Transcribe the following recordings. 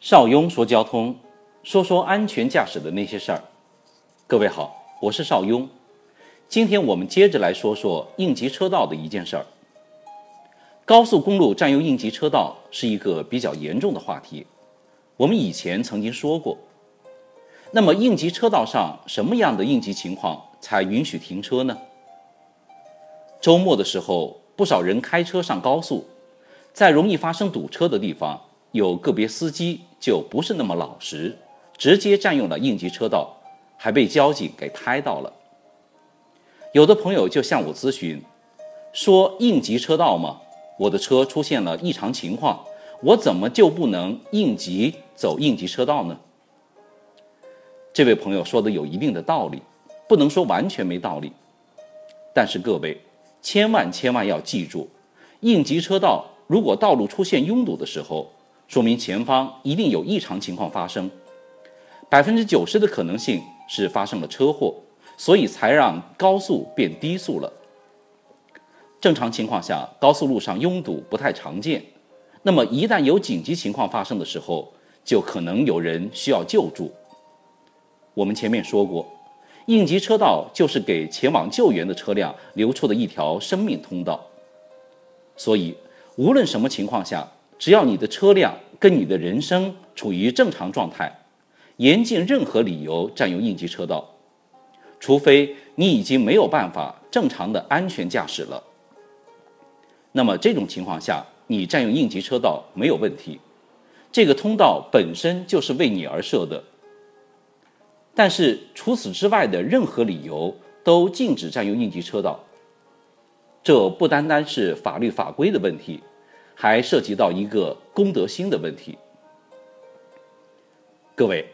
邵雍说交通，说说安全驾驶的那些事儿。各位好，我是邵雍。今天我们接着来说说应急车道的一件事儿。高速公路占用应急车道是一个比较严重的话题。我们以前曾经说过。那么应急车道上什么样的应急情况才允许停车呢？周末的时候，不少人开车上高速，在容易发生堵车的地方，有个别司机就不是那么老实，直接占用了应急车道，还被交警给拍到了。有的朋友就向我咨询，说应急车道吗，我的车出现了异常情况，我怎么就不能应急走应急车道呢？这位朋友说的有一定的道理，不能说完全没道理。但是各位千万千万要记住，应急车道如果道路出现拥堵的时候，说明前方一定有异常情况发生，百分之九十的可能性是发生了车祸，所以才让高速变低速了。正常情况下，高速路上拥堵不太常见。那么一旦有紧急情况发生的时候，就可能有人需要救助。我们前面说过，应急车道就是给前往救援的车辆留出的一条生命通道。所以，无论什么情况下，只要你的车辆跟你的人生处于正常状态，严禁任何理由占用应急车道，除非你已经没有办法正常的安全驾驶了。那么这种情况下，你占用应急车道没有问题，这个通道本身就是为你而设的。但是除此之外的任何理由都禁止占用应急车道，这不单单是法律法规的问题，还涉及到一个公德心的问题。各位，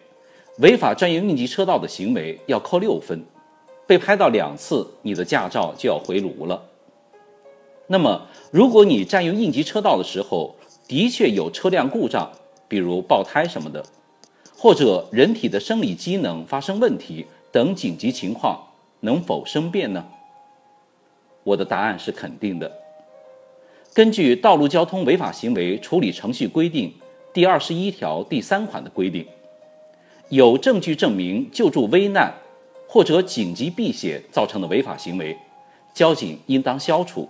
违法占用应急车道的行为要扣六分，被拍到两次，你的驾照就要回炉了。那么，如果你占用应急车道的时候的确有车辆故障，比如爆胎什么的。或者人体的生理机能发生问题等紧急情况，能否申辩呢？我的答案是肯定的。根据《道路交通违法行为处理程序规定》第二十一条第三款的规定，有证据证明救助危难或者紧急避险造成的违法行为，交警应当消除。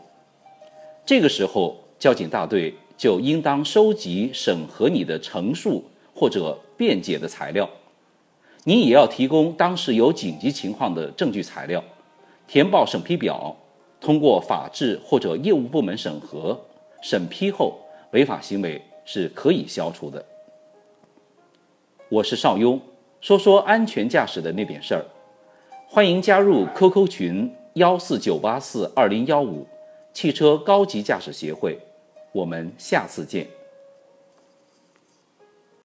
这个时候，交警大队就应当收集审核你的陈述。或者辩解的材料，你也要提供当时有紧急情况的证据材料，填报审批表，通过法制或者业务部门审核审批后，违法行为是可以消除的。我是邵雍，说说安全驾驶的那点事儿，欢迎加入 QQ 群幺四九八四二零幺五汽车高级驾驶协会，我们下次见。